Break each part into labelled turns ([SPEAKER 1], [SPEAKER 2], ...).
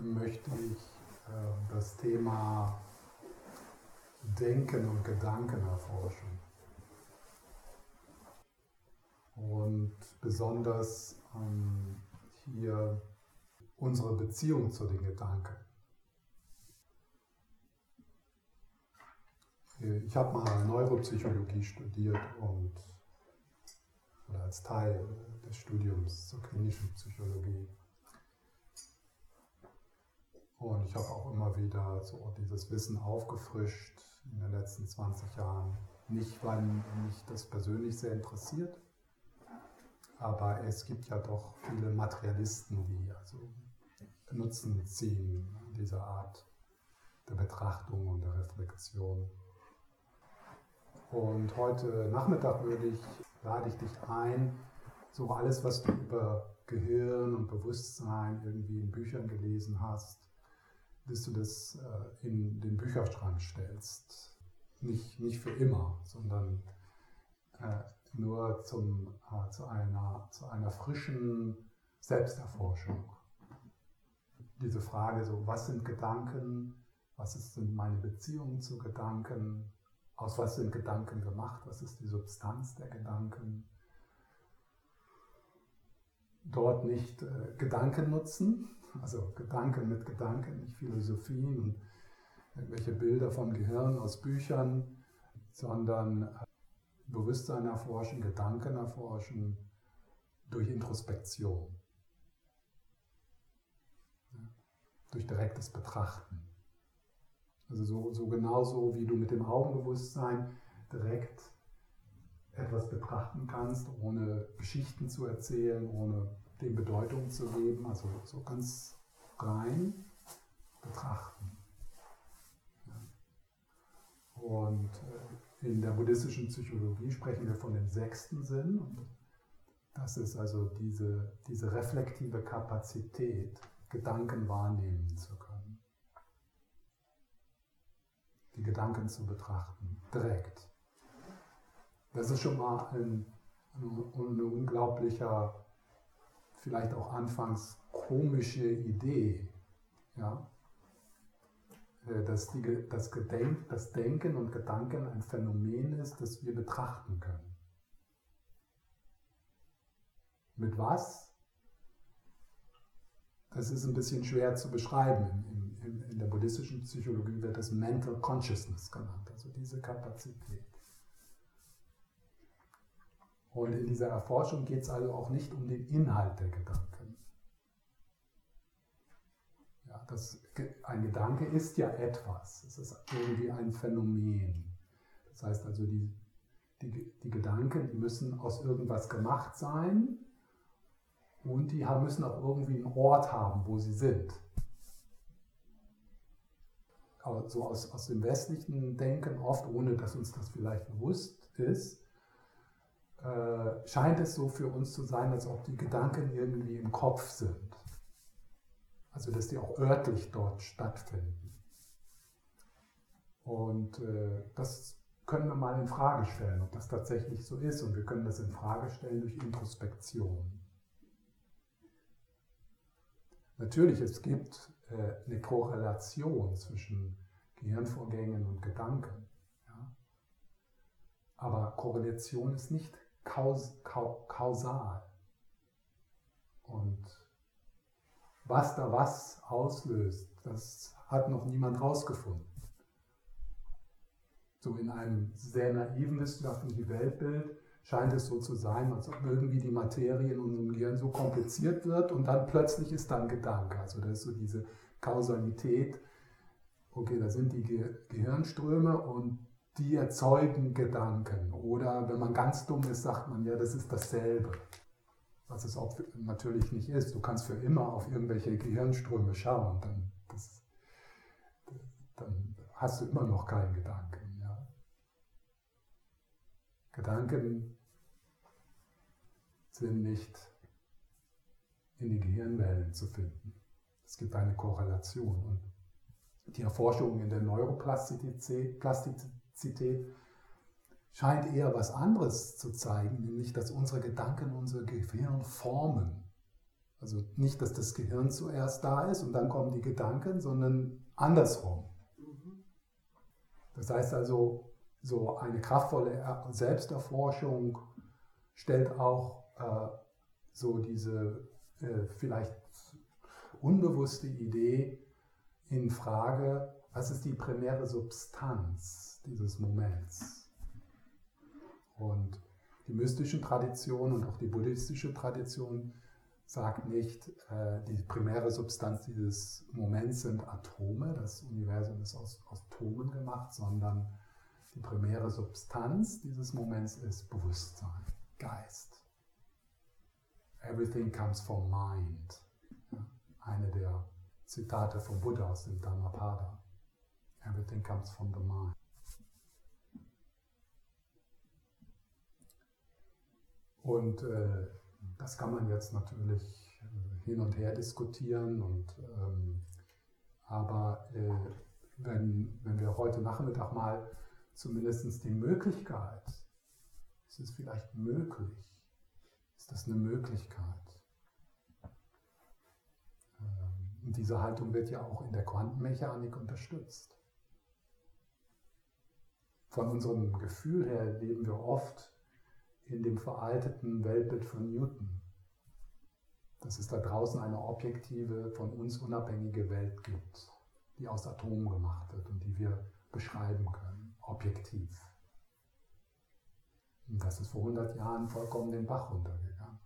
[SPEAKER 1] möchte ich äh, das Thema Denken und Gedanken erforschen. Und besonders ähm, hier unsere Beziehung zu den Gedanken. Ich habe mal Neuropsychologie studiert und oder als Teil des Studiums zur klinischen Psychologie. Und ich habe auch immer wieder so dieses Wissen aufgefrischt in den letzten 20 Jahren. Nicht, weil mich das persönlich sehr interessiert, aber es gibt ja doch viele Materialisten, die also Nutzen ziehen dieser Art der Betrachtung und der Reflexion. Und heute Nachmittag würde ich, lade ich dich ein, so alles, was du über Gehirn und Bewusstsein irgendwie in Büchern gelesen hast, dass du das äh, in den Bücherschrank stellst. Nicht, nicht für immer, sondern äh, nur zum, äh, zu, einer, zu einer frischen Selbsterforschung. Diese Frage, so, was sind Gedanken, was sind meine Beziehungen zu Gedanken, aus was sind Gedanken gemacht, was ist die Substanz der Gedanken. Dort nicht äh, Gedanken nutzen, also Gedanken mit Gedanken, nicht Philosophien und irgendwelche Bilder vom Gehirn aus Büchern, sondern Bewusstsein erforschen, Gedanken erforschen durch Introspektion, durch direktes Betrachten. Also so, so genauso wie du mit dem Augenbewusstsein direkt etwas betrachten kannst, ohne Geschichten zu erzählen, ohne dem Bedeutung zu geben, also so ganz rein betrachten. Und äh, in der buddhistischen Psychologie sprechen wir von dem sechsten Sinn. Und das ist also diese, diese reflektive Kapazität, Gedanken wahrnehmen zu können. Die Gedanken zu betrachten, direkt. Das ist schon mal ein, ein, ein unglaublicher, vielleicht auch anfangs komische Idee. Ja? Äh, dass, die, das, Gedenk, das Denken und Gedanken ein Phänomen ist, das wir betrachten können. Mit was? Das ist ein bisschen schwer zu beschreiben. In, in, in der buddhistischen Psychologie wird das Mental Consciousness genannt, also diese Kapazität. Und in dieser Erforschung geht es also auch nicht um den Inhalt der Gedanken. Ja, das, ein Gedanke ist ja etwas, es ist irgendwie ein Phänomen. Das heißt also, die, die, die Gedanken müssen aus irgendwas gemacht sein und die haben, müssen auch irgendwie einen Ort haben, wo sie sind. Aber so aus, aus dem westlichen Denken, oft ohne dass uns das vielleicht bewusst ist, äh, scheint es so für uns zu sein, als ob die Gedanken irgendwie im Kopf sind. Also dass die auch örtlich dort stattfinden. Und äh, das können wir mal in Frage stellen, ob das tatsächlich so ist. Und wir können das in Frage stellen durch Introspektion. Natürlich, es gibt äh, eine Korrelation zwischen Gehirnvorgängen und Gedanken. Ja? Aber Korrelation ist nicht kaus kausal. Und was da was auslöst, das hat noch niemand rausgefunden. So in einem sehr naiven wissenschaftlichen Weltbild scheint es so zu sein, als ob irgendwie die Materie in unserem Gehirn so kompliziert wird und dann plötzlich ist da ein Gedanke. Also da ist so diese Kausalität. Okay, da sind die Ge Gehirnströme und die erzeugen Gedanken. Oder wenn man ganz dumm ist, sagt man ja, das ist dasselbe was es auch natürlich nicht ist. Du kannst für immer auf irgendwelche Gehirnströme schauen, dann, das, dann hast du immer noch keinen Gedanken. Ja? Gedanken sind nicht in den Gehirnwellen zu finden. Es gibt eine Korrelation. Und die Erforschungen in der Neuroplastizität scheint eher was anderes zu zeigen, nämlich dass unsere Gedanken unser Gehirn formen. Also nicht, dass das Gehirn zuerst da ist und dann kommen die Gedanken, sondern andersrum. Das heißt also, so eine kraftvolle Selbsterforschung stellt auch äh, so diese äh, vielleicht unbewusste Idee in Frage, was ist die primäre Substanz dieses Moments? Und die mystischen Traditionen und auch die buddhistische Tradition sagt nicht, äh, die primäre Substanz dieses Moments sind Atome, das Universum ist aus, Atomen gemacht, sondern die primäre Substanz dieses Moments ist Bewusstsein, Geist. Everything comes from mind. Eine der Zitate von Buddha aus dem Dhammapada. Everything comes from the mind. Und äh, das kann man jetzt natürlich äh, hin und her diskutieren. Und, ähm, aber äh, wenn, wenn wir heute Nachmittag mal zumindest die Möglichkeit, ist es vielleicht möglich, ist das eine Möglichkeit? Ähm, diese Haltung wird ja auch in der Quantenmechanik unterstützt. Von unserem Gefühl her leben wir oft in dem veralteten Weltbild von Newton, dass es da draußen eine objektive, von uns unabhängige Welt gibt, die aus Atomen gemacht wird und die wir beschreiben können, objektiv. Und das ist vor 100 Jahren vollkommen den Bach runtergegangen.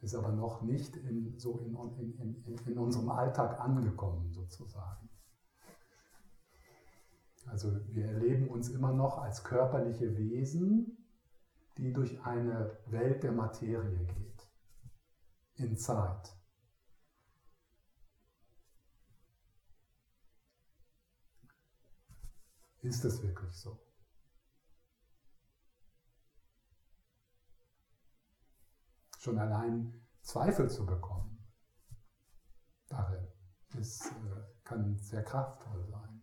[SPEAKER 1] Ist aber noch nicht in, so in, in, in, in unserem Alltag angekommen, sozusagen. Also wir erleben uns immer noch als körperliche Wesen, die durch eine Welt der Materie geht, in Zeit. Ist es wirklich so? Schon allein Zweifel zu bekommen, darin ist, äh, kann sehr kraftvoll sein.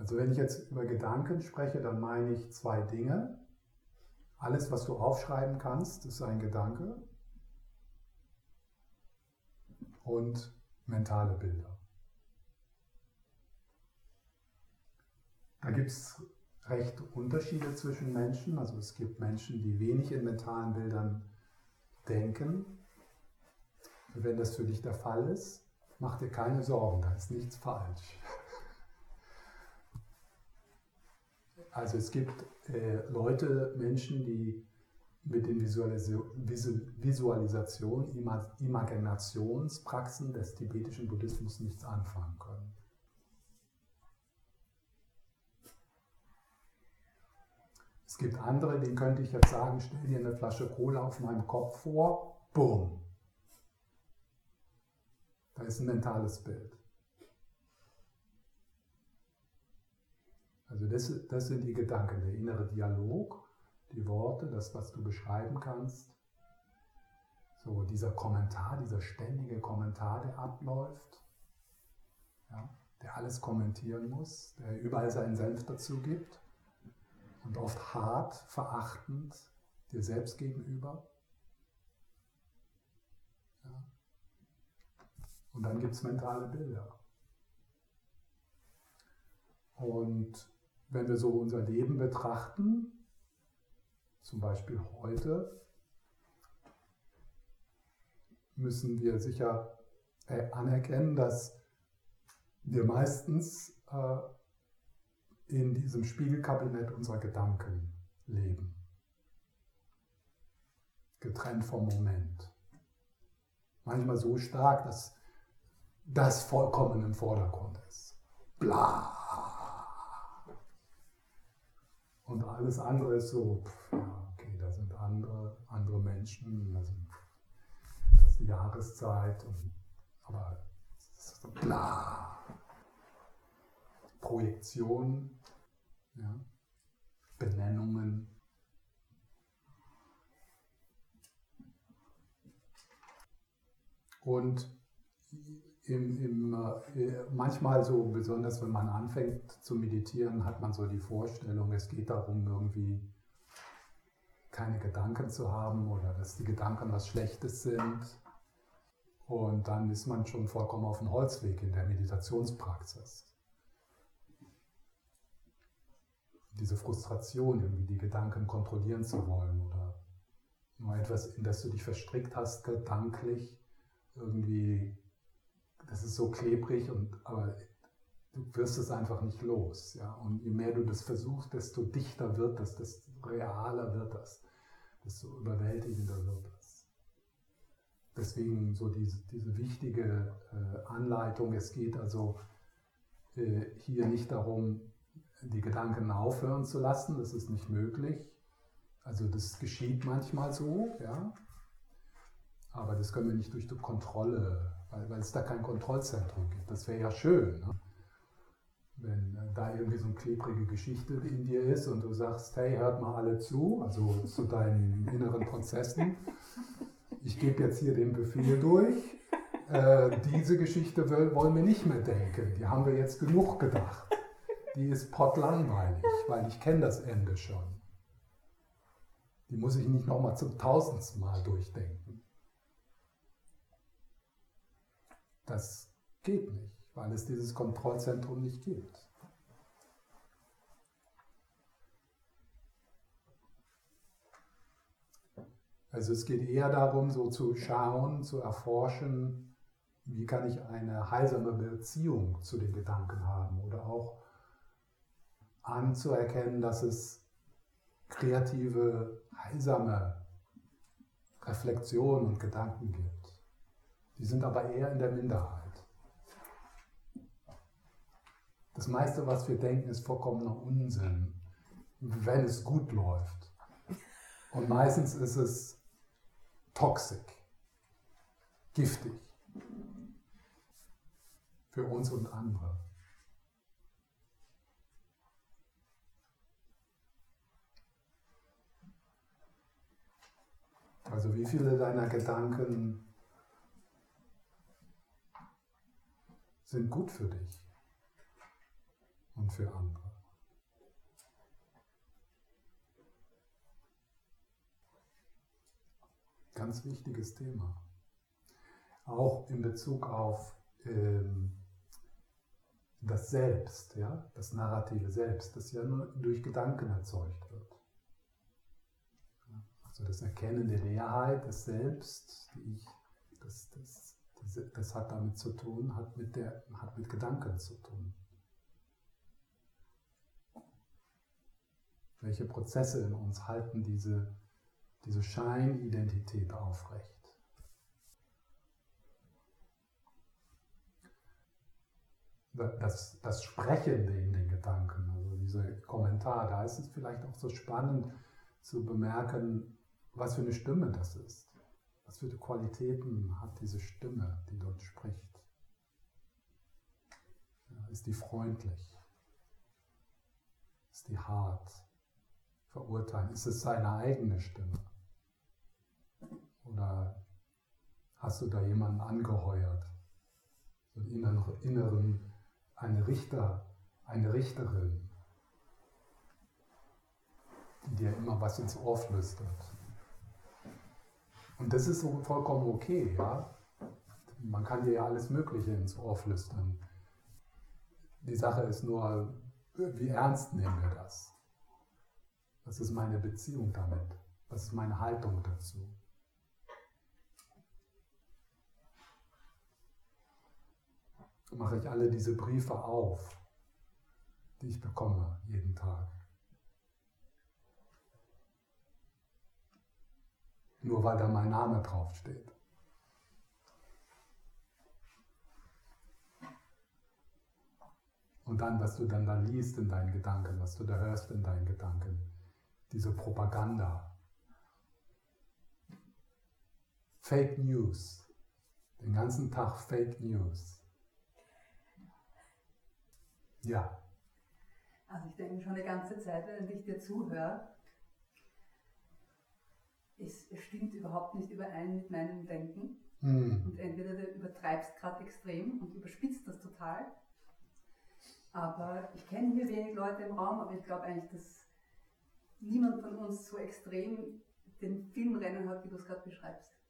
[SPEAKER 1] Also wenn ich jetzt über Gedanken spreche, dann meine ich zwei Dinge. Alles, was du aufschreiben kannst, ist ein Gedanke. Und mentale Bilder. Da gibt es recht Unterschiede zwischen Menschen. Also es gibt Menschen, die wenig in mentalen Bildern denken. Wenn das für dich der Fall ist, mach dir keine Sorgen, da ist nichts falsch. Also es gibt äh, Leute, Menschen, die mit den Visualis Visualisation, Imaginationspraxen des tibetischen Buddhismus nichts anfangen können. Es gibt andere, denen könnte ich jetzt sagen, stell dir eine Flasche Cola auf meinem Kopf vor, bumm. Da ist ein mentales Bild. Also das, das sind die Gedanken, der innere Dialog, die Worte, das, was du beschreiben kannst. So dieser Kommentar, dieser ständige Kommentar, der abläuft, ja, der alles kommentieren muss, der überall seinen Senf dazu gibt und oft hart, verachtend dir selbst gegenüber. Ja. Und dann gibt es mentale Bilder. Und wenn wir so unser Leben betrachten, zum Beispiel heute, müssen wir sicher äh, anerkennen, dass wir meistens äh, in diesem Spiegelkabinett unserer Gedanken leben. Getrennt vom Moment. Manchmal so stark, dass das vollkommen im Vordergrund ist. Bla. Und alles andere ist so, pff, ja, okay, da sind andere, andere Menschen, da sind, das ist die Jahreszeit, und, aber so bla. Projektion, ja, Benennungen. Und im, im, äh, manchmal so, besonders wenn man anfängt zu meditieren, hat man so die Vorstellung, es geht darum, irgendwie, keine Gedanken zu haben oder dass die Gedanken was Schlechtes sind. Und dann ist man schon vollkommen auf dem Holzweg in der Meditationspraxis. Diese Frustration, irgendwie die Gedanken kontrollieren zu wollen oder nur etwas, in das du dich verstrickt hast, gedanklich, irgendwie, das ist so klebrig, und, aber du wirst es einfach nicht los. Ja? Und je mehr du das versuchst, desto dichter wird das, desto realer wird das, desto überwältigender wird das. Deswegen so diese, diese wichtige äh, Anleitung, es geht also äh, hier nicht darum, die Gedanken aufhören zu lassen, das ist nicht möglich. Also das geschieht manchmal so, ja. Aber das können wir nicht durch die Kontrolle, weil, weil es da kein Kontrollzentrum gibt. Das wäre ja schön. Ne? wenn äh, da irgendwie so eine klebrige Geschichte in dir ist und du sagst, hey, hört mal alle zu, also zu deinen inneren Prozessen. Ich gebe jetzt hier den Befehl durch. Äh, diese Geschichte wollen wir nicht mehr denken. Die haben wir jetzt genug gedacht. Die ist potlangweilig, weil ich kenne das Ende schon. Die muss ich nicht nochmal zum tausendsten Mal durchdenken. Das geht nicht weil es dieses Kontrollzentrum nicht gibt. Also es geht eher darum, so zu schauen, zu erforschen, wie kann ich eine heilsame Beziehung zu den Gedanken haben oder auch anzuerkennen, dass es kreative, heilsame Reflexionen und Gedanken gibt. Die sind aber eher in der Minderheit. Das meiste, was wir denken, ist vollkommener Unsinn, wenn es gut läuft. Und meistens ist es toxisch, giftig für uns und andere. Also wie viele deiner Gedanken sind gut für dich? und für andere. Ganz wichtiges Thema. Auch in Bezug auf ähm, das Selbst, ja, das narrative Selbst, das ja nur durch Gedanken erzeugt wird. Also das Erkennen der Leerheit des Selbst, die ich, das, das, das, hat damit zu tun, hat mit, der, hat mit Gedanken zu tun. Welche Prozesse in uns halten diese, diese Scheinidentität aufrecht? Das, das Sprechende in den Gedanken, also dieser Kommentar, da ist es vielleicht auch so spannend zu bemerken, was für eine Stimme das ist. Was für Qualitäten hat diese Stimme, die dort spricht? Ist die freundlich? Ist die hart? verurteilen? Ist es seine eigene Stimme? Oder hast du da jemanden angeheuert? So einen inneren, eine Richter, eine Richterin, die dir immer was ins Ohr flüstert. Und das ist so vollkommen okay, ja. Man kann dir ja alles Mögliche ins Ohr flüstern. Die Sache ist nur, wie ernst nehmen wir das? Was ist meine Beziehung damit? Was ist meine Haltung dazu? Mache ich alle diese Briefe auf, die ich bekomme jeden Tag. Nur weil da mein Name draufsteht. Und dann, was du dann da liest in deinen Gedanken, was du da hörst in deinen Gedanken diese Propaganda. Fake News. Den ganzen Tag Fake News. Ja.
[SPEAKER 2] Also ich denke schon eine ganze Zeit, wenn ich dir zuhöre, es stimmt überhaupt nicht überein mit meinem Denken. Mm. Und entweder du übertreibst gerade extrem und überspitzt das total. Aber ich kenne hier wenig Leute im Raum, aber ich glaube eigentlich, dass niemand von uns so extrem den Filmrennen hat, wie du es gerade beschreibst.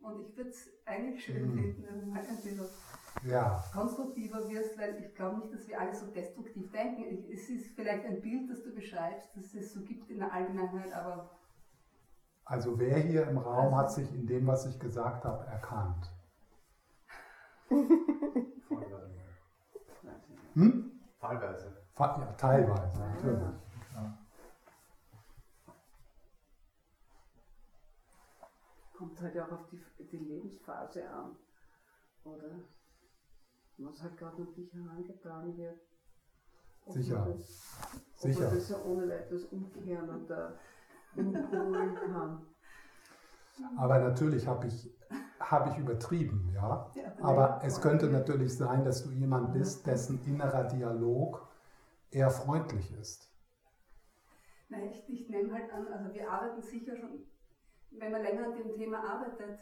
[SPEAKER 2] Und ich würde es eigentlich schön mhm. finden, wenn du mal ein bisschen ja. konstruktiver wirst, weil ich glaube nicht, dass wir alle so destruktiv denken. Es ist vielleicht ein Bild, das du beschreibst, dass es so gibt in der Allgemeinheit, aber.
[SPEAKER 1] Also wer hier im Raum also, hat sich in dem, was ich gesagt habe, erkannt?
[SPEAKER 3] hm? Teilweise.
[SPEAKER 1] Ja, teilweise, natürlich. Ja.
[SPEAKER 4] Kommt halt auch auf die, die Lebensphase an, oder? Was halt gerade an dich herangetragen wird.
[SPEAKER 1] Ob Sicher.
[SPEAKER 4] Man das, Sicher. Ob man das ja ohne weiteres umkehren und da.
[SPEAKER 1] Aber natürlich habe ich, hab ich übertrieben, ja. Aber es könnte natürlich sein, dass du jemand bist, dessen innerer Dialog eher freundlich ist.
[SPEAKER 2] Nein, ich, ich nehme halt an, also wir arbeiten sicher schon, wenn man länger an dem Thema arbeitet,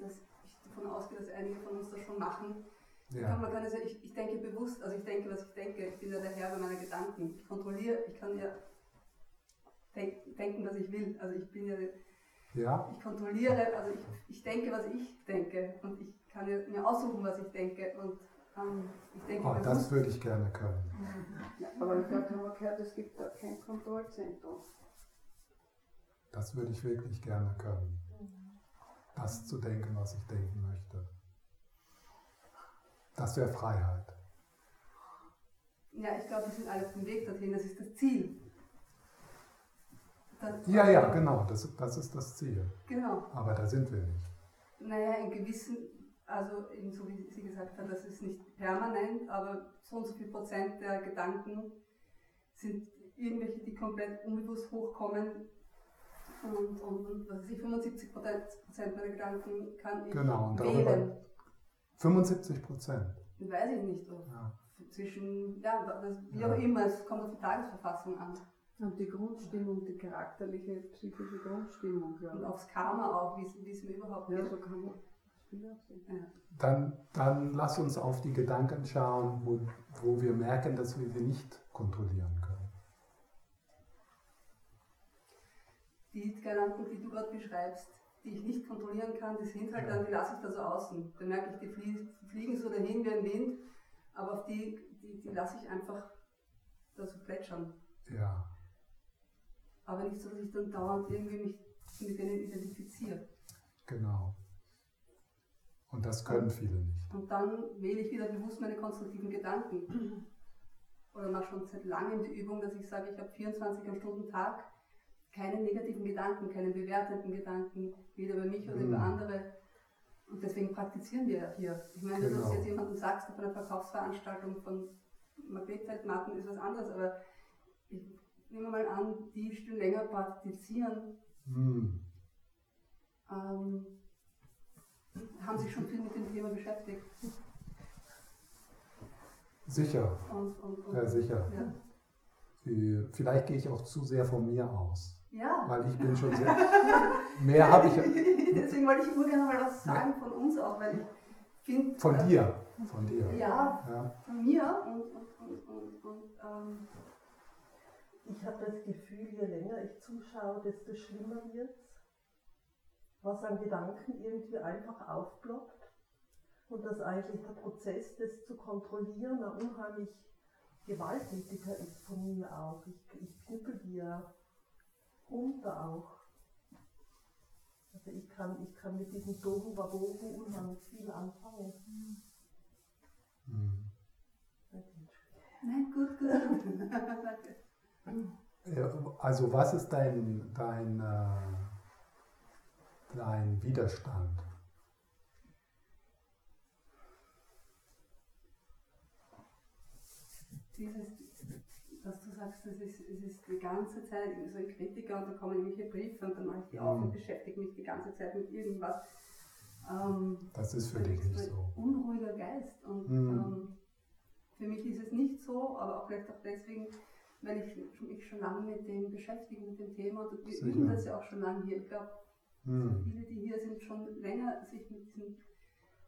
[SPEAKER 2] dass ich davon ausgehe, dass einige von uns das schon machen, ja. kann man kann also ich, ich denke bewusst, also ich denke, was ich denke, ich bin ja der Herr meiner Gedanken. Ich kontrolliere, ich kann ja denk, denken, was ich will. Also ich bin ja, ja. ich kontrolliere, also ich, ich denke, was ich denke und ich kann mir aussuchen, was ich denke und ähm, ich denke,
[SPEAKER 1] oh, das würde ich gerne können.
[SPEAKER 4] Ja, aber ich habe wir gehört, es gibt da kein Kontrollzentrum.
[SPEAKER 1] Das würde ich wirklich gerne können. Das zu denken, was ich denken möchte. Das wäre Freiheit.
[SPEAKER 2] Ja, ich glaube, wir sind alle auf dem Weg dorthin. Das ist das Ziel.
[SPEAKER 1] Das ja, ja, genau. Das, das ist das Ziel.
[SPEAKER 2] Genau.
[SPEAKER 1] Aber da sind wir nicht.
[SPEAKER 2] Naja, in gewissen, also eben so wie Sie gesagt haben, das ist nicht permanent, aber so und so viel Prozent der Gedanken sind irgendwelche, die komplett unbewusst hochkommen. Und, und, und was weiß ich, 75 Prozent meiner Gedanken kann ich
[SPEAKER 1] genau, und wählen. 75 Prozent.
[SPEAKER 2] Weiß ich nicht. Ja. Zwischen, ja, wie auch immer, es kommt auf die Tagesverfassung an.
[SPEAKER 4] Und die Grundstimmung, die charakterliche, psychische Grundstimmung.
[SPEAKER 2] Ja. Und aufs Karma auch, wie es mir überhaupt
[SPEAKER 4] ja, so kann man
[SPEAKER 1] dann, dann lass uns auf die Gedanken schauen, wo, wo wir merken, dass wir sie nicht kontrollieren können.
[SPEAKER 2] Die Gedanken, die du gerade beschreibst, die ich nicht kontrollieren kann, die sind halt ja. dann, die lasse ich da so außen. Dann merke ich, die fliegen so dahin wie ein Wind, aber auf die, die, die lasse ich einfach da so plätschern.
[SPEAKER 1] Ja.
[SPEAKER 2] Aber nicht so, dass ich dann dauernd irgendwie mich mit denen identifiziere.
[SPEAKER 1] Genau. Und das können viele nicht.
[SPEAKER 2] Und dann wähle ich wieder bewusst meine konstruktiven Gedanken. Oder mache schon seit langem die Übung, dass ich sage, ich habe 24 Stunden Tag keine negativen Gedanken, keine bewertenden Gedanken, weder über mich oder mhm. über andere. Und deswegen praktizieren wir ja hier. Ich meine, genau. wenn du das genau. jetzt jemandem sagst auf einer Verkaufsveranstaltung von Magnetfeldmatten ist was anderes, aber ich nehme mal an, die schon länger praktizieren, mhm. ähm, haben sich schon viel mit dem Thema beschäftigt.
[SPEAKER 1] Sicher. Und, und, und, ja, sicher. Ja. Vielleicht gehe ich auch zu sehr von mir aus.
[SPEAKER 2] Ja.
[SPEAKER 1] Weil ich bin schon sehr. mehr habe ich.
[SPEAKER 2] Deswegen wollte ich nur gerne mal was sagen von uns auch, weil ich finde.
[SPEAKER 1] Von äh, dir. Von dir.
[SPEAKER 2] Ja, ja. von mir und, und, und, und ähm,
[SPEAKER 4] ich habe das Gefühl, je länger ich zuschaue, desto schlimmer wird es was an Gedanken irgendwie einfach aufploppt und dass eigentlich der Prozess, das zu kontrollieren, ein unheimlich gewalttätiger ist von mir auch. Ich, ich knüppel dir runter auch. Also ich kann, ich kann mit diesem Tohu Wabohu unheimlich viel anfangen.
[SPEAKER 2] Mhm. Nein, gut, gut.
[SPEAKER 1] ja, also was ist dein, dein äh dein Widerstand?
[SPEAKER 2] Dieses, was du sagst, das ist, es ist die ganze Zeit so ein Kritiker und da kommen irgendwelche Briefe und dann mache ich die auf und mhm. beschäftige mich die ganze Zeit mit irgendwas. Ähm,
[SPEAKER 1] das ist für dich nicht so.
[SPEAKER 2] Unruhiger Geist und mhm. ähm, für mich ist es nicht so, aber auch vielleicht auch deswegen, weil ich mich schon lange mit dem beschäftige, mit dem Thema und wir üben das ja auch schon lange hier. Ich glaube, hm. Viele, die hier sind, schon länger sich mit diesem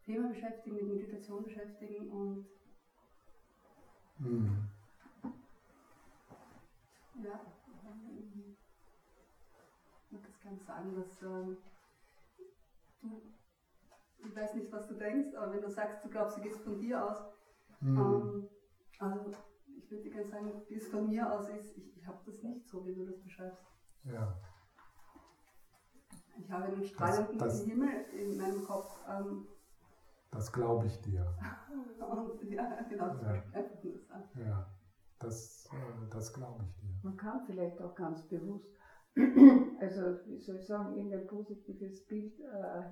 [SPEAKER 2] Thema beschäftigen, mit Meditation beschäftigen und hm. ja, kann sagen, dass ähm, du, ich weiß nicht, was du denkst, aber wenn du sagst, du glaubst, du gehst von dir aus, mhm. ähm, also ich würde gerne sagen, wie es von mir aus ist, ich, ich habe das nicht so, wie du das beschreibst.
[SPEAKER 1] Ja.
[SPEAKER 2] Ich habe einen strahlenden das, das, Himmel in meinem Kopf. Ähm,
[SPEAKER 1] das glaube ich dir.
[SPEAKER 2] Und, ja, genau, das ja.
[SPEAKER 1] Ja, das, äh, das glaube ich dir.
[SPEAKER 5] Man kann vielleicht auch ganz bewusst, also wie soll ich sagen, irgendein positives Bild äh,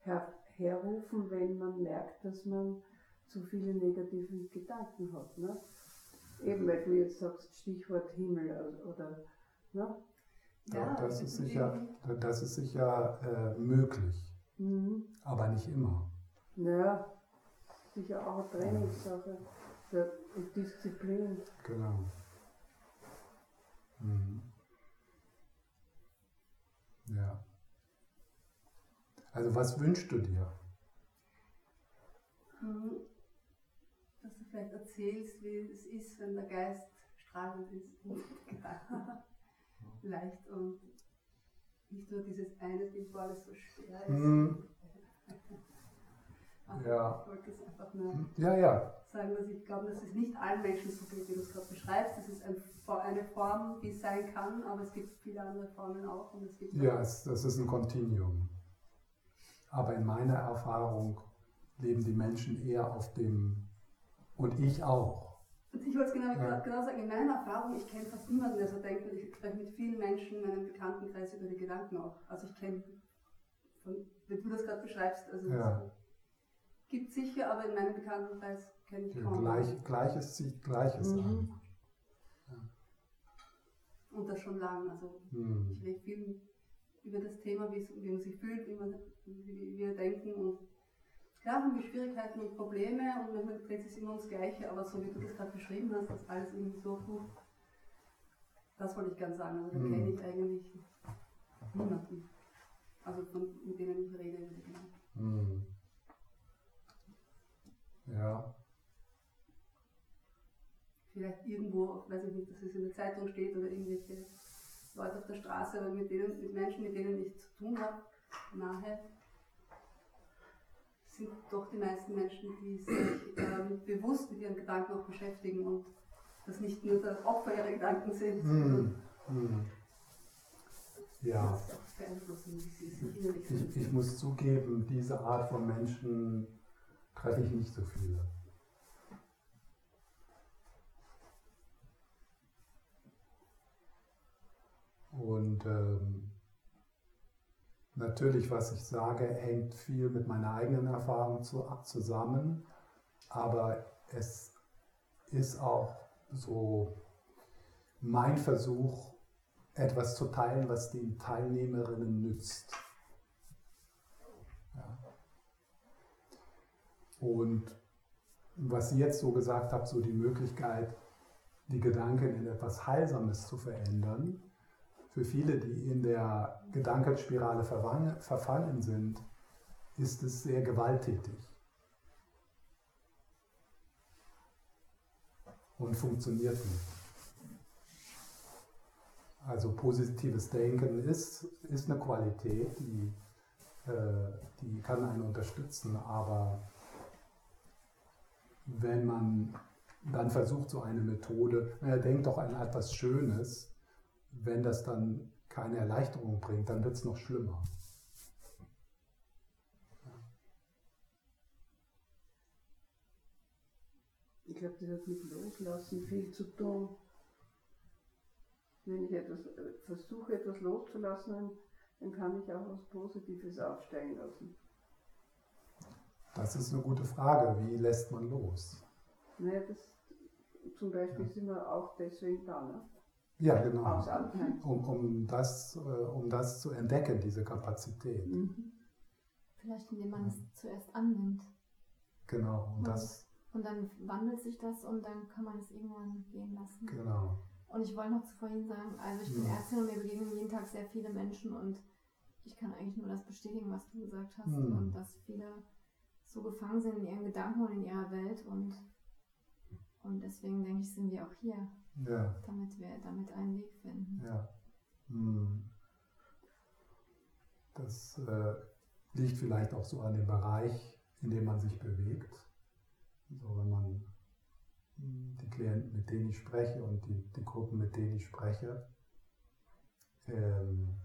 [SPEAKER 5] her herrufen, wenn man merkt, dass man zu viele negative Gedanken hat. Ne? Eben, weil du jetzt sagst, Stichwort Himmel oder. Ne?
[SPEAKER 1] Ja, das, ist sicher, das ist sicher äh, möglich, mhm. aber nicht immer.
[SPEAKER 5] Ja, sicher auch eine Trainingssache und Disziplin.
[SPEAKER 1] Genau. Mhm. Ja. Also was wünschst du dir?
[SPEAKER 2] Mhm. Vielleicht erzählst, wie es ist, wenn der Geist strahlend ist und leicht und nicht nur dieses eine Bild, wo alles so schwer ist. Mhm.
[SPEAKER 1] ja.
[SPEAKER 2] Ich wollte es einfach nur
[SPEAKER 1] ja, ja.
[SPEAKER 2] sagen, dass ich glaube, dass es nicht allen Menschen so geht, wie du es gerade beschreibst. Es ist ein, eine Form, wie es sein kann, aber es gibt viele andere Formen auch. Und es gibt
[SPEAKER 1] ja, es, das ist ein Kontinuum. Aber in meiner Erfahrung leben die Menschen eher auf dem, und ich auch,
[SPEAKER 2] ich wollte es genau, ja. genau sagen, in meiner Erfahrung, ich kenne fast niemanden, der so denkt, und ich spreche mit vielen Menschen in meinem Bekanntenkreis über die Gedanken auch. Also ich kenne, wenn du das gerade beschreibst, also ja. es gibt sicher, aber in meinem Bekanntenkreis kenne ich kaum.
[SPEAKER 1] Gleich, Gleiches zieht Gleiches mhm. an.
[SPEAKER 2] Und das schon lange. Also mhm. ich rede viel über das Thema, wie, man sich fühlt, wie, man, wie wir denken und Klar haben wir Schwierigkeiten und Probleme und manchmal dreht sich immer ums Gleiche, aber so wie du das gerade beschrieben hast, dass alles irgendwie so gut, das wollte ich ganz sagen. Also da mhm. kenne ich eigentlich niemanden. Also von, mit denen ich rede.
[SPEAKER 1] Mhm. Ja.
[SPEAKER 2] Vielleicht irgendwo, weiß ich nicht, dass es in der Zeitung steht oder irgendwelche Leute auf der Straße, aber mit, denen, mit Menschen, mit denen ich zu tun habe, nahe sind doch die meisten Menschen, die sich ähm, bewusst mit ihren Gedanken auch beschäftigen und das nicht nur das Opfer ihrer Gedanken sind.
[SPEAKER 1] Hm. Hm. Ja. Ich, ich, muss zugeben, diese Art von Menschen treffe ich nicht so viele. Und ähm, Natürlich, was ich sage, hängt viel mit meiner eigenen Erfahrung zu, zusammen, aber es ist auch so mein Versuch, etwas zu teilen, was den Teilnehmerinnen nützt. Ja. Und was Sie jetzt so gesagt haben, so die Möglichkeit, die Gedanken in etwas Heilsames zu verändern, für viele, die in der Gedankenspirale verfallen sind, ist es sehr gewalttätig und funktioniert nicht. Also positives Denken ist, ist eine Qualität, die, äh, die kann einen unterstützen, aber wenn man dann versucht, so eine Methode, naja, denkt doch an etwas Schönes, wenn das dann keine Erleichterung bringt, dann wird es noch schlimmer.
[SPEAKER 5] Ich glaube, das hat mit Loslassen viel zu tun. Wenn ich etwas äh, versuche, etwas loszulassen, dann kann ich auch was Positives aufsteigen lassen.
[SPEAKER 1] Das ist eine gute Frage. Wie lässt man los?
[SPEAKER 5] Naja, das, zum Beispiel ja. sind wir auch deswegen da. Ne?
[SPEAKER 1] Ja, genau. Um, um, das, äh, um das zu entdecken, diese Kapazität. Mhm.
[SPEAKER 6] Vielleicht indem man es zuerst annimmt.
[SPEAKER 1] Genau. Und, das,
[SPEAKER 6] und dann wandelt sich das und dann kann man es irgendwann gehen lassen.
[SPEAKER 1] Genau.
[SPEAKER 6] Und ich wollte noch zu vorhin sagen, also ich bin ja. Ärztin und mir begegnen jeden Tag sehr viele Menschen und ich kann eigentlich nur das bestätigen, was du gesagt hast. Mhm. Und dass viele so gefangen sind in ihren Gedanken und in ihrer Welt und, und deswegen denke ich, sind wir auch hier
[SPEAKER 1] ja.
[SPEAKER 6] Damit wir damit einen Weg finden.
[SPEAKER 1] Ja. Hm. Das äh, liegt vielleicht auch so an dem Bereich, in dem man sich bewegt. So, wenn man die Klienten, mit denen ich spreche und die, die Gruppen, mit denen ich spreche, ähm,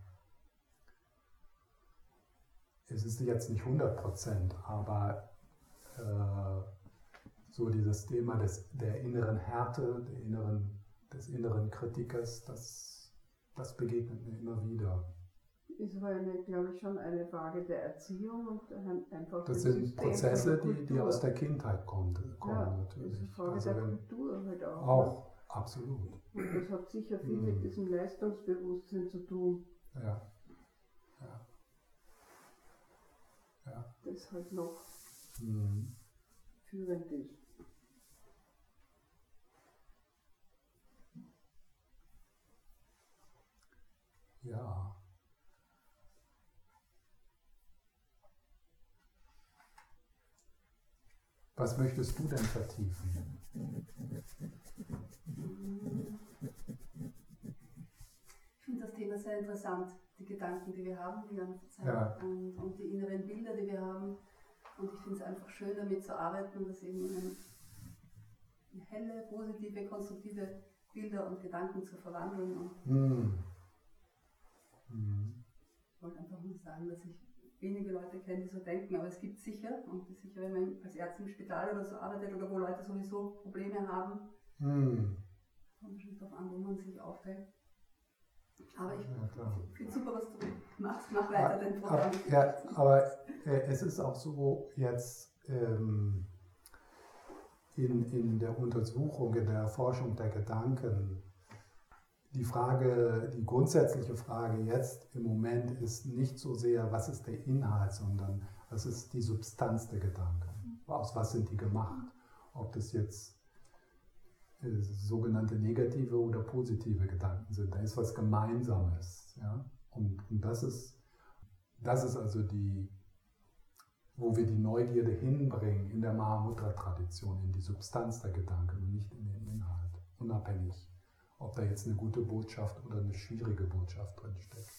[SPEAKER 1] es ist jetzt nicht 100 Prozent, aber äh, so dieses Thema des, der inneren Härte, der inneren, des inneren Kritikers, das, das begegnet mir immer wieder.
[SPEAKER 5] Ist aber, eine, glaube ich, schon eine Frage der Erziehung und einfach
[SPEAKER 1] Das sind System Prozesse, die, die aus der Kindheit kommen, kommen
[SPEAKER 5] ja,
[SPEAKER 1] natürlich.
[SPEAKER 5] Das ist eine Frage also der Kultur halt auch.
[SPEAKER 1] Auch, ne? absolut.
[SPEAKER 5] Und das hat sicher viel mhm. mit diesem Leistungsbewusstsein zu tun.
[SPEAKER 1] Ja. Ja.
[SPEAKER 5] ja. Das halt noch mhm. führend ist.
[SPEAKER 1] Ja. Was möchtest du denn vertiefen?
[SPEAKER 2] Ich finde das Thema sehr interessant, die Gedanken, die wir haben die ganze Zeit ja. und, und, die inneren Bilder, die wir haben. Und ich finde es einfach schön, damit zu arbeiten und das eben in, in helle, positive, konstruktive Bilder und Gedanken zu verwandeln. Und hm. Ich wollte einfach nur sagen, dass ich wenige Leute kenne, die so denken, aber es gibt sicher, und sicher, wenn man als Arzt im Spital oder so arbeitet oder wo Leute sowieso Probleme haben, mhm. kommt schon darauf an, wo man sich aufhält. Aber ich ja, finde super, was du machst. Mach weiter den Programm.
[SPEAKER 1] Ja, aber äh, es ist auch so jetzt ähm, in, in der Untersuchung, in der Erforschung der Gedanken, die Frage, die grundsätzliche Frage jetzt im Moment ist nicht so sehr, was ist der Inhalt, sondern was ist die Substanz der Gedanken? Aus was sind die gemacht? Ob das jetzt äh, sogenannte negative oder positive Gedanken sind. Da ist was Gemeinsames. Ja? Und, und das, ist, das ist also die, wo wir die Neugierde hinbringen in der Mahamudra-Tradition, in die Substanz der Gedanken und nicht in den Inhalt, unabhängig ob da jetzt eine gute Botschaft oder eine schwierige Botschaft drin steckt.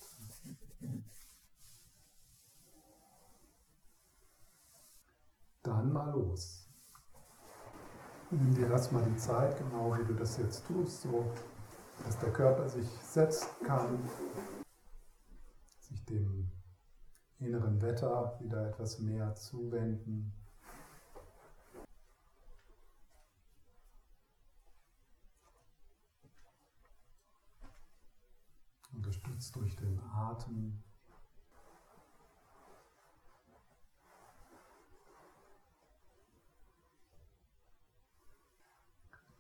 [SPEAKER 1] Dann mal los. Nimm dir erstmal die Zeit, genau wie du das jetzt tust, so dass der Körper sich setzen kann, sich dem inneren Wetter wieder etwas mehr zuwenden. Unterstützt durch den Atem.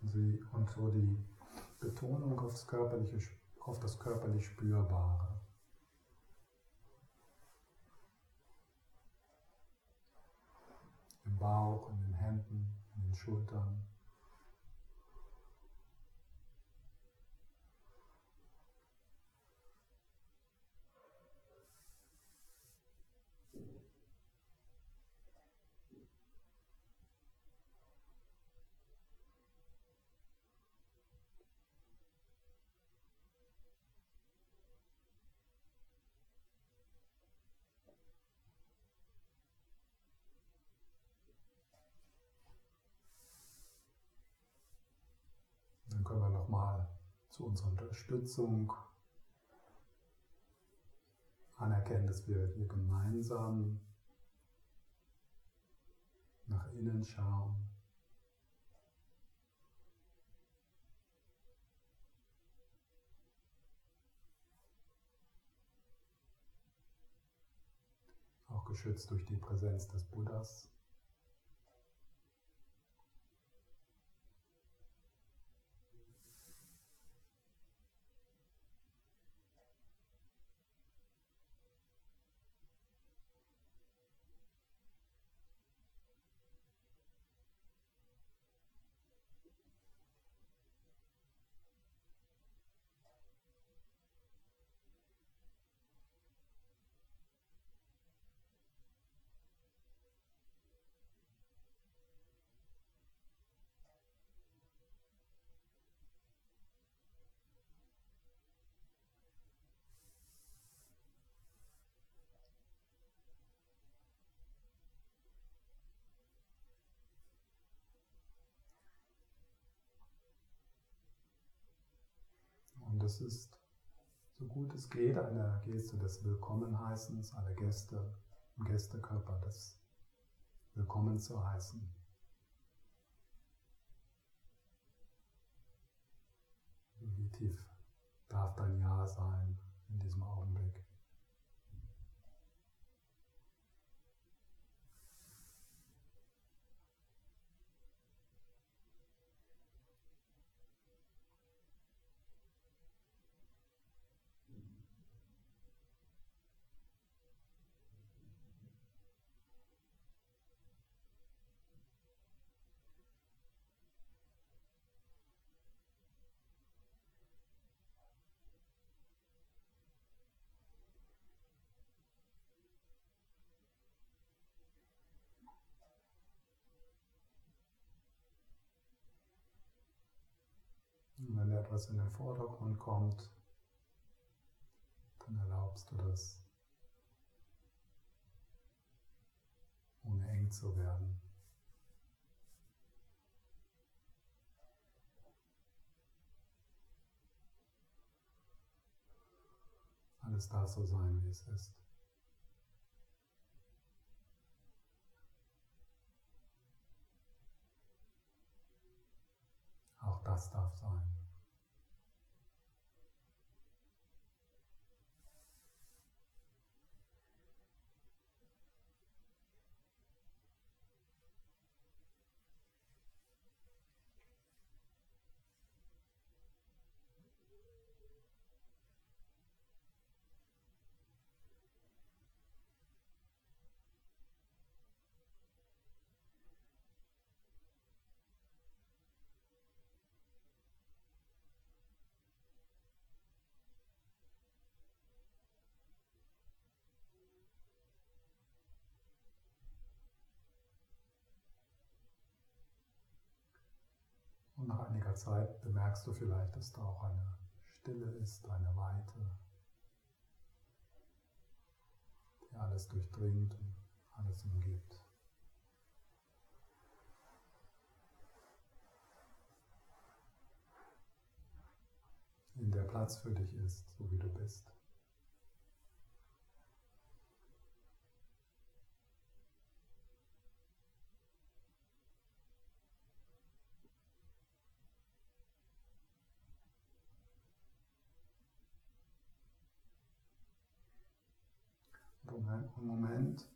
[SPEAKER 1] Und so die Betonung aufs körperliche, auf das körperlich Spürbare. Im Bauch, in den Händen, in den Schultern. Zu unserer Unterstützung anerkennen, dass wir hier gemeinsam nach innen schauen. Auch geschützt durch die Präsenz des Buddhas. Das ist, so gut es geht, eine Geste des Willkommenheißens, alle Gäste im Gästekörper des Willkommen zu heißen. Wie tief darf dein Ja sein in diesem Augenblick? Etwas in den Vordergrund kommt, dann erlaubst du das, ohne eng zu werden. Alles darf so sein, wie es ist. Auch das darf sein. Und nach einiger Zeit bemerkst du vielleicht, dass da auch eine Stille ist, eine Weite, die alles durchdringt und alles umgibt. In der Platz für dich ist, so wie du bist. Im Moment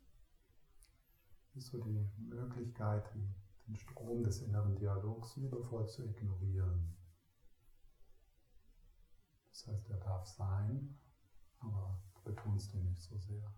[SPEAKER 1] ist so die Möglichkeit, den Strom des inneren Dialogs liebevoll zu ignorieren. Das heißt, er darf sein, aber du betonst ihn nicht so sehr.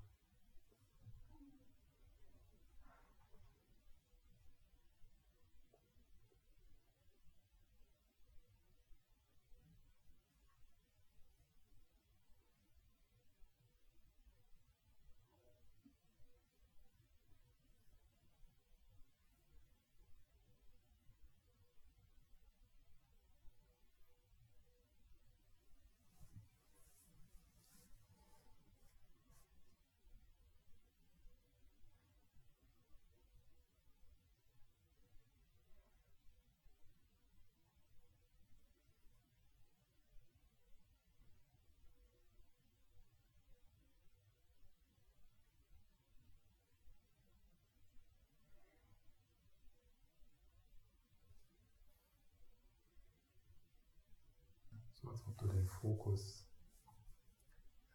[SPEAKER 1] Als ob du den Fokus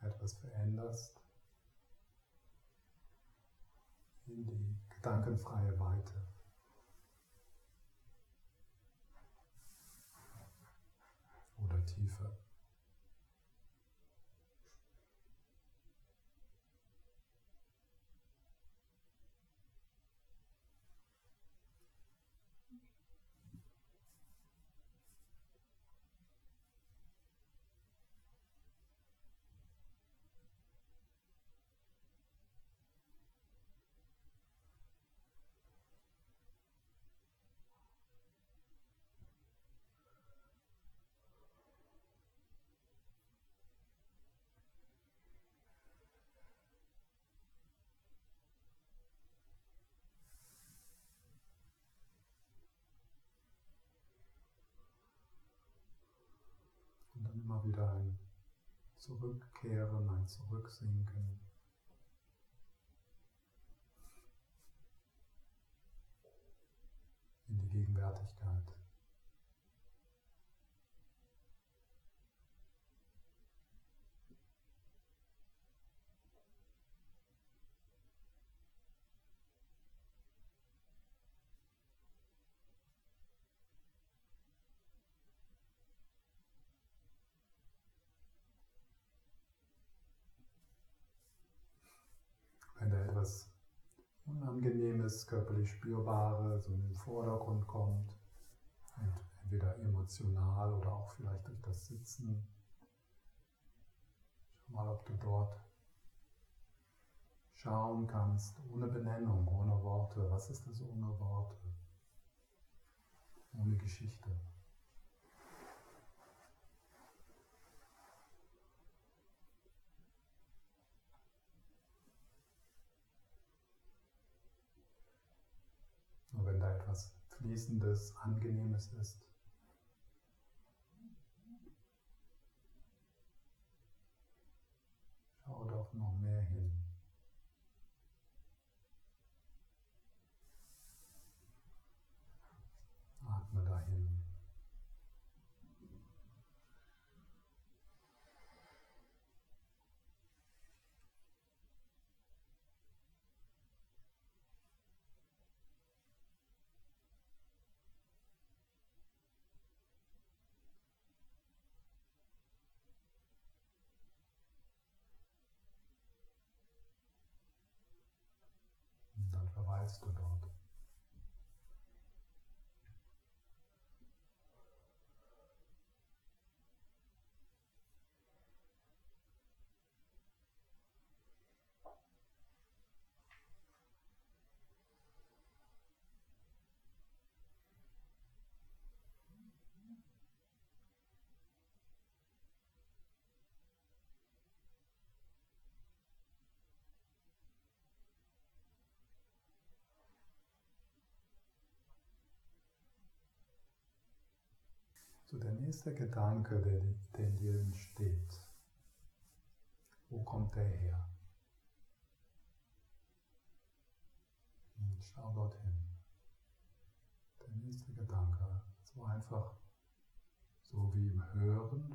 [SPEAKER 1] etwas veränderst in die gedankenfreie Weite. Oder Tiefe. Immer wieder ein Zurückkehren, ein Zurücksinken. In die Gegenwärtigkeit. etwas Unangenehmes, körperlich Spürbare so in den Vordergrund kommt, entweder emotional oder auch vielleicht durch das Sitzen. Schau mal, ob du dort schauen kannst, ohne Benennung, ohne Worte. Was ist das ohne Worte? Ohne Geschichte. Fließendes, Angenehmes ist. Schau doch noch mehr hin. Atme dahin. Weißt du dort. So der nächste Gedanke, der, der dir entsteht, wo kommt der her? Und schau dorthin. Der nächste Gedanke, so einfach, so wie im Hören,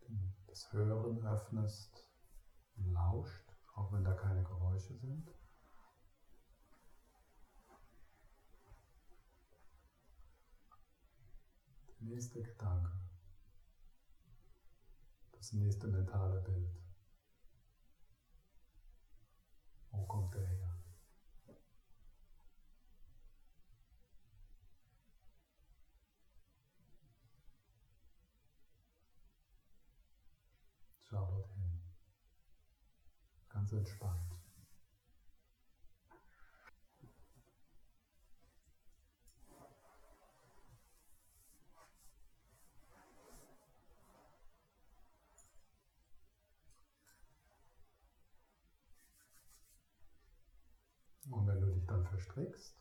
[SPEAKER 1] du das Hören öffnest und lauscht, auch wenn da keine Geräusche sind. Nächste Gedanke, das nächste mentale Bild. Wo kommt er her? Schau dorthin. Ganz entspannt. Und wenn du verstrickst,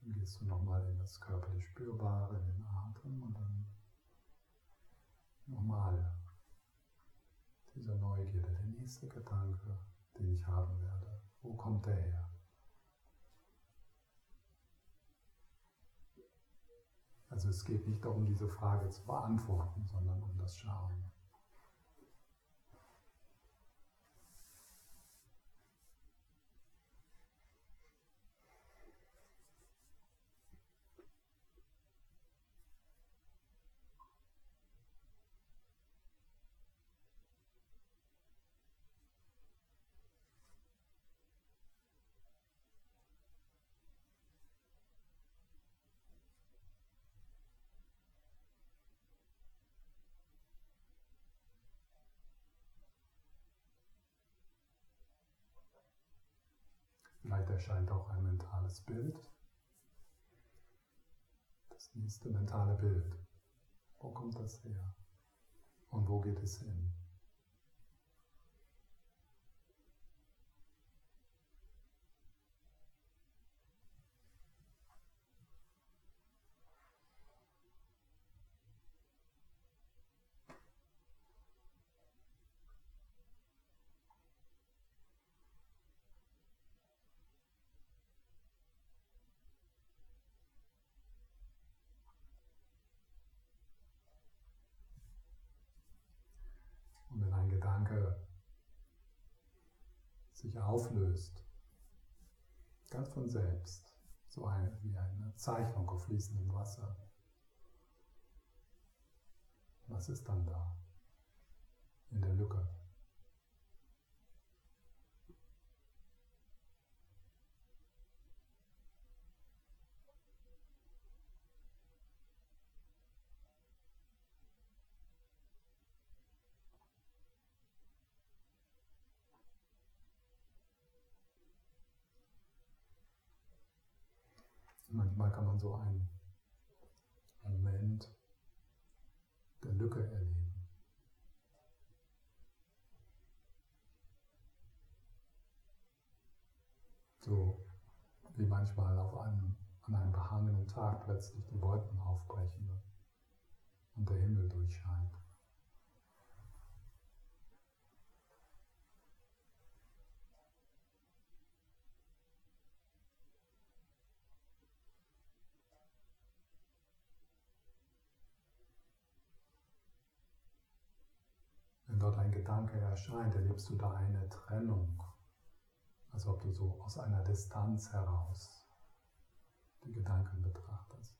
[SPEAKER 1] dann gehst du nochmal in das körperlich Spürbare, in den Atem und dann nochmal dieser Neugierde, der nächste Gedanke, den ich haben werde. Wo kommt der her? Also es geht nicht darum, diese Frage zu beantworten, sondern um das Schauen. Vielleicht erscheint auch ein mentales Bild. Das nächste mentale Bild. Wo kommt das her? Und wo geht es hin? Sich auflöst. Ganz von selbst. So wie eine Zeichnung auf fließendem Wasser. Was ist dann da? In der Lücke. Manchmal kann man so einen Moment der Lücke erleben. So wie manchmal auf einem, an einem behangenen Tag plötzlich die Wolken aufbrechen und der Himmel durchscheint. Gedanke erscheint, erlebst du da eine Trennung, als ob du so aus einer Distanz heraus die Gedanken betrachtest.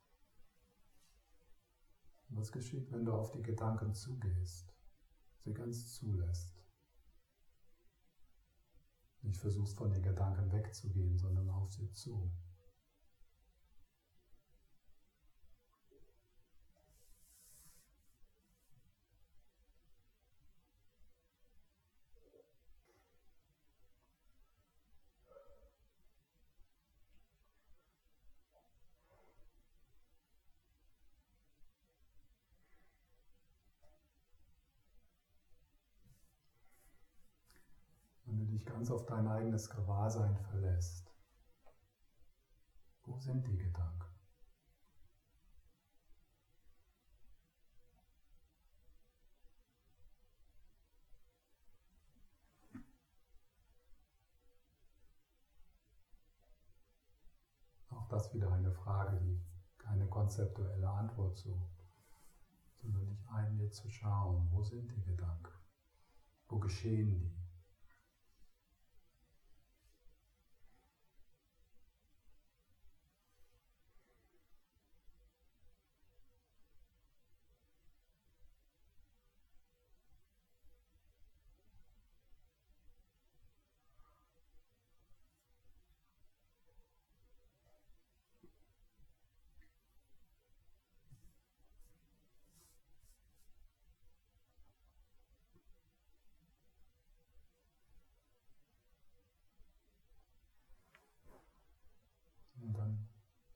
[SPEAKER 1] Und was geschieht, wenn du auf die Gedanken zugehst, sie ganz zulässt? Nicht versuchst von den Gedanken wegzugehen, sondern auf sie zu. Dich ganz auf dein eigenes Gewahrsein verlässt. Wo sind die Gedanken? Auch das wieder eine Frage, die keine konzeptuelle Antwort sucht, sondern dich einlädt zu schauen, wo sind die Gedanken? Wo geschehen die?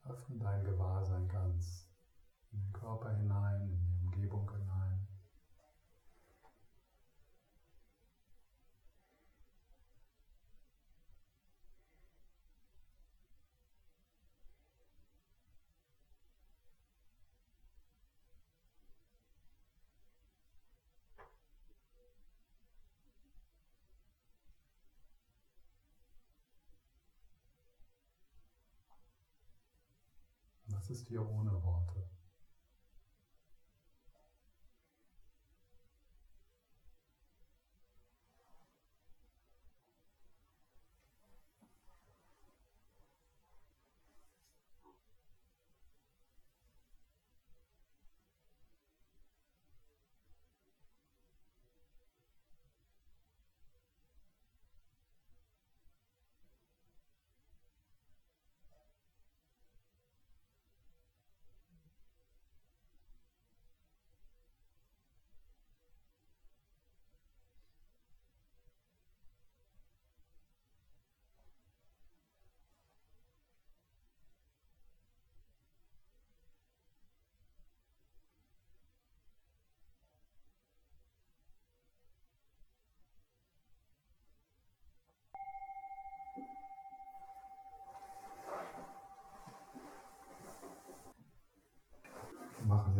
[SPEAKER 1] Öffne dein Gewahrsein ganz in den Körper hinein, in die Umgebung hinein. Was ist hier ohne Worte?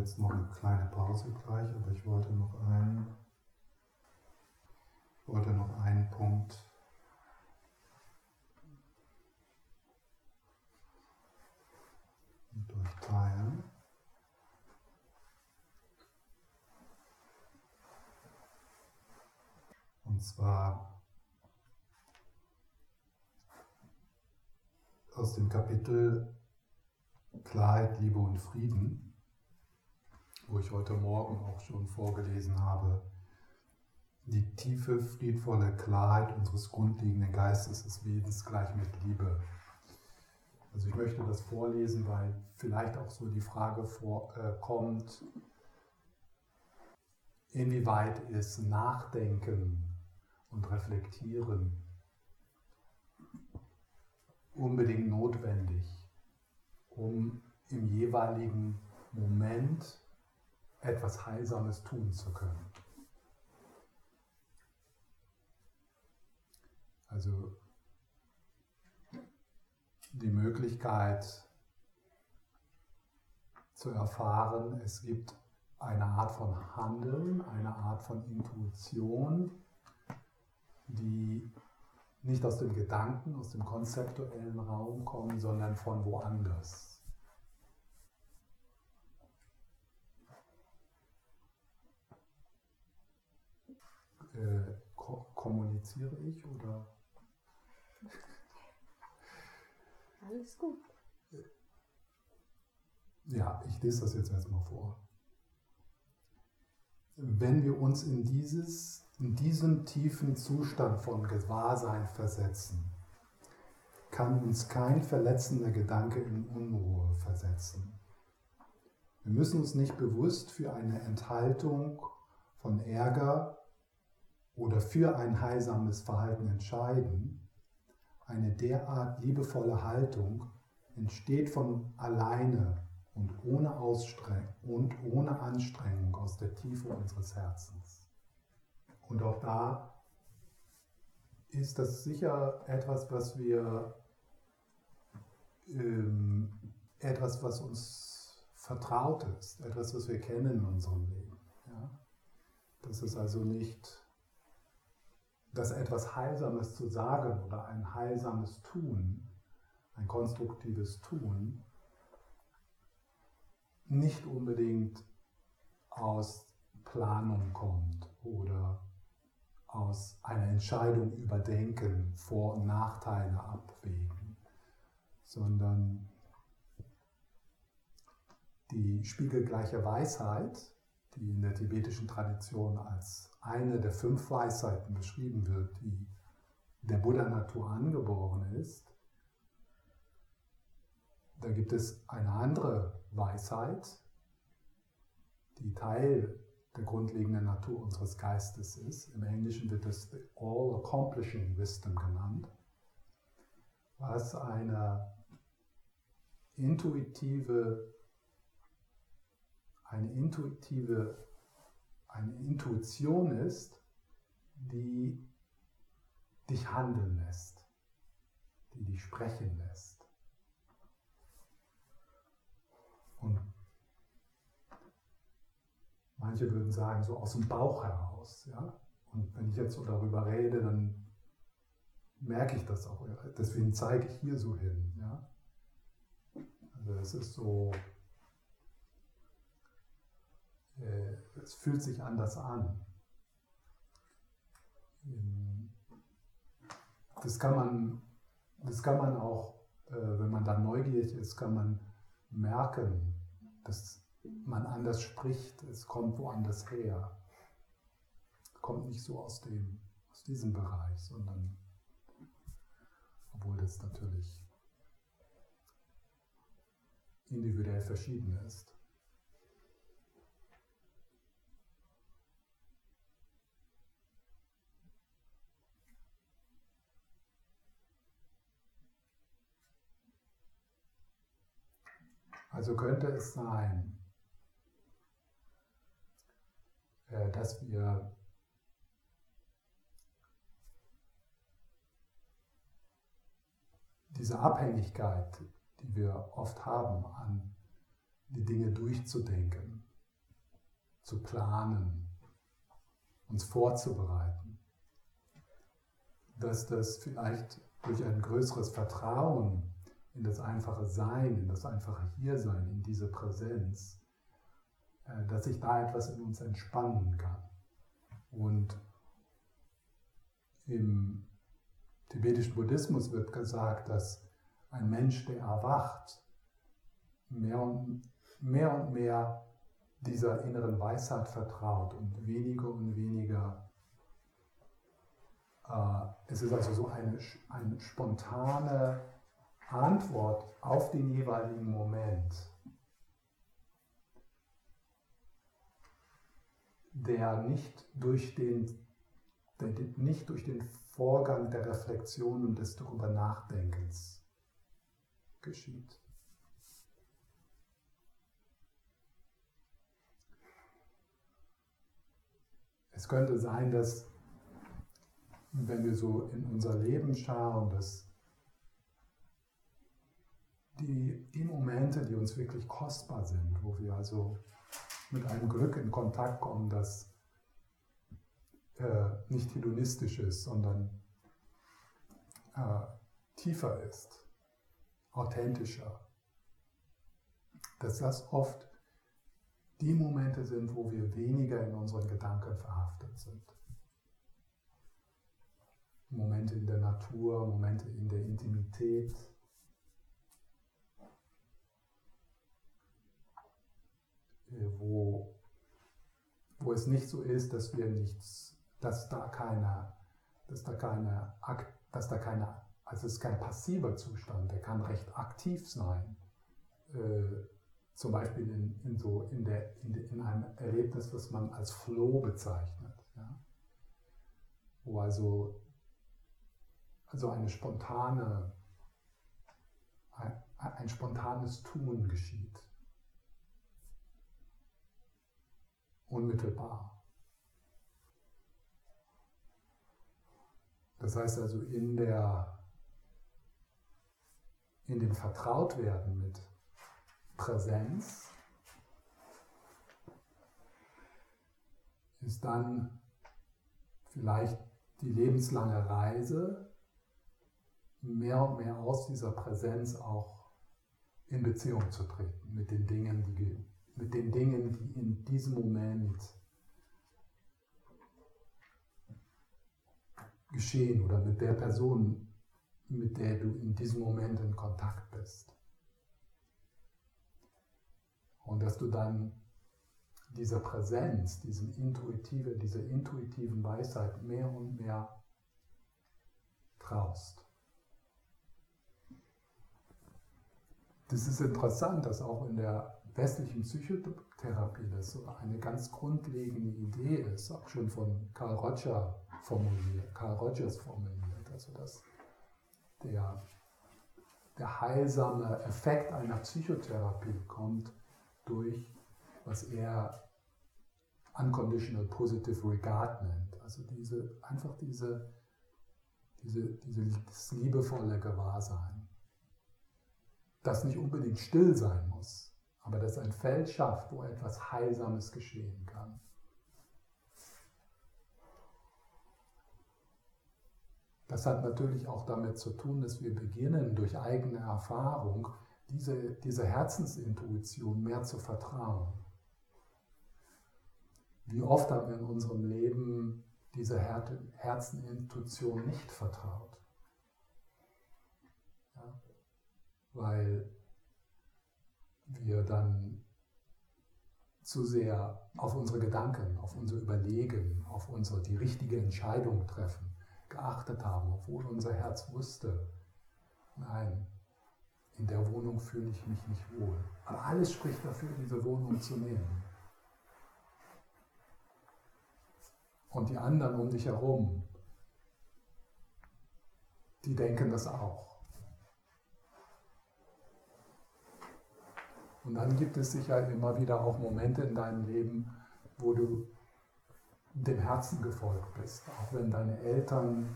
[SPEAKER 1] Jetzt noch eine kleine Pause gleich, aber ich wollte noch einen, wollte noch einen Punkt durchteilen. Und zwar aus dem Kapitel Klarheit, Liebe und Frieden, wo ich heute Morgen auch schon vorgelesen habe. Die tiefe, friedvolle Klarheit unseres grundlegenden Geistes ist wesensgleich mit Liebe. Also ich möchte das vorlesen, weil vielleicht auch so die Frage vorkommt, äh, inwieweit ist Nachdenken und Reflektieren unbedingt notwendig, um im jeweiligen Moment etwas Heilsames tun zu können. Also die Möglichkeit zu erfahren, es gibt eine Art von Handeln, eine Art von Intuition, die nicht aus dem Gedanken, aus dem konzeptuellen Raum kommen, sondern von woanders. Äh, ko kommuniziere ich oder?
[SPEAKER 6] Alles gut.
[SPEAKER 1] Ja, ich lese das jetzt erstmal vor. Wenn wir uns in dieses in diesem tiefen Zustand von Gewahrsein versetzen, kann uns kein verletzender Gedanke in Unruhe versetzen. Wir müssen uns nicht bewusst für eine Enthaltung von Ärger oder für ein heilsames Verhalten entscheiden. Eine derart liebevolle Haltung entsteht von alleine und ohne, Ausstreng und ohne Anstrengung aus der Tiefe unseres Herzens. Und auch da ist das sicher etwas, was wir, ähm, etwas, was uns vertraut ist, etwas, was wir kennen in unserem Leben. Ja? Das ist also nicht, dass etwas Heilsames zu sagen oder ein heilsames Tun, ein konstruktives Tun, nicht unbedingt aus Planung kommt oder aus einer Entscheidung überdenken, Vor- und Nachteile abwägen, sondern die spiegelgleiche Weisheit, die in der tibetischen Tradition als eine der fünf Weisheiten beschrieben wird, die der Buddha Natur angeboren ist, da gibt es eine andere Weisheit, die Teil der grundlegenden Natur unseres Geistes ist. Im Englischen wird es the all-accomplishing wisdom genannt, was eine intuitive, eine intuitive, eine Intuition ist, die dich handeln lässt, die dich sprechen lässt. Und Manche würden sagen, so aus dem Bauch heraus. Ja? Und wenn ich jetzt so darüber rede, dann merke ich das auch. Deswegen zeige ich hier so hin. Ja? Also es ist so, äh, es fühlt sich anders an. Das kann man, das kann man auch, äh, wenn man da neugierig ist, kann man merken, dass man anders spricht, es kommt woanders her. Kommt nicht so aus, dem, aus diesem Bereich, sondern obwohl das natürlich individuell verschieden ist. Also könnte es sein, Äh, dass wir diese Abhängigkeit, die wir oft haben, an die Dinge durchzudenken, zu planen, uns vorzubereiten, dass das vielleicht durch ein größeres Vertrauen in das einfache Sein, in das einfache Hiersein, in diese Präsenz, äh, dass sich da etwas in uns entspannen kann. Und im tibetischen Buddhismus wird gesagt, dass ein Mensch, der erwacht, mehr und mehr, und mehr dieser inneren Weisheit vertraut und weniger und weniger. Äh, es ist also so eine, eine spontane Antwort auf den jeweiligen Moment, der nicht durch den, der nicht durch den Vorgang der Reflexion und des darüber Nachdenkens geschieht. Es könnte sein, dass wenn wir so in unser Leben schauen, dass die, die Momente, die uns wirklich kostbar sind, wo wir also mit einem Glück in Kontakt kommen, das äh, nicht hedonistisch ist, sondern äh, tiefer ist, authentischer, dass das oft die Momente sind, wo wir weniger in unseren Gedanken verhaftet sind. Momente in der Natur, Momente in der Intimität. Wo, wo es nicht so ist, dass wir nichts, dass da keine, dass da keine, dass da keine, also es ist kein passiver Zustand, der kann recht aktiv sein. Äh, zum Beispiel in, in, so in, der, in, in, einem Erlebnis, was man als Flow bezeichnet. Ja? Wo also, also eine spontane, ein, ein spontanes Tun geschieht. Unmittelbar. Das heißt also in der in dem Vertrautwerden mit Präsenz ist dann vielleicht die lebenslange Reise, mehr und mehr aus dieser Präsenz auch in Beziehung zu treten mit den Dingen, die, mit den Dingen, die in diesem Moment geschehen oder mit der Person, mit der du in diesem Moment in Kontakt bist. Und dass du dann dieser Präsenz, diesem intuitive, dieser intuitiven Weisheit mehr und mehr traust. Das ist interessant, dass auch in der westlichen Psychotherapie das so eine ganz grundlegende Idee ist, auch schon von Carl Roger formuliert, Carl Rogers formuliert, also dass der, der heilsame Effekt einer Psychotherapie kommt durch, was er unconditional positive regard nennt. Also diese, einfach diese, diese, dieses liebevolle Gewahrsein. Das nicht unbedingt still sein muss, aber das ein Feld schafft, wo etwas Heilsames geschehen kann. Das hat natürlich auch damit zu tun, dass wir beginnen, durch eigene Erfahrung diese, diese Herzensintuition mehr zu vertrauen. Wie oft haben wir in unserem Leben dieser Herzenintuition nicht vertraut? Ja? Weil wir dann zu sehr auf unsere Gedanken, auf unser Überlegen, auf unsere die richtige Entscheidung treffen geachtet haben, obwohl unser Herz wusste, nein, in der Wohnung fühle ich mich nicht wohl. Aber alles spricht dafür, diese Wohnung zu nehmen. Und die anderen um dich herum, die denken das auch. Und dann gibt es sicher immer wieder auch Momente in deinem Leben, wo du dem Herzen gefolgt bist. Auch wenn deine Eltern,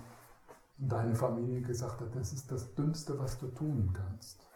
[SPEAKER 1] deine Familie gesagt hat, das ist das Dümmste, was du tun kannst.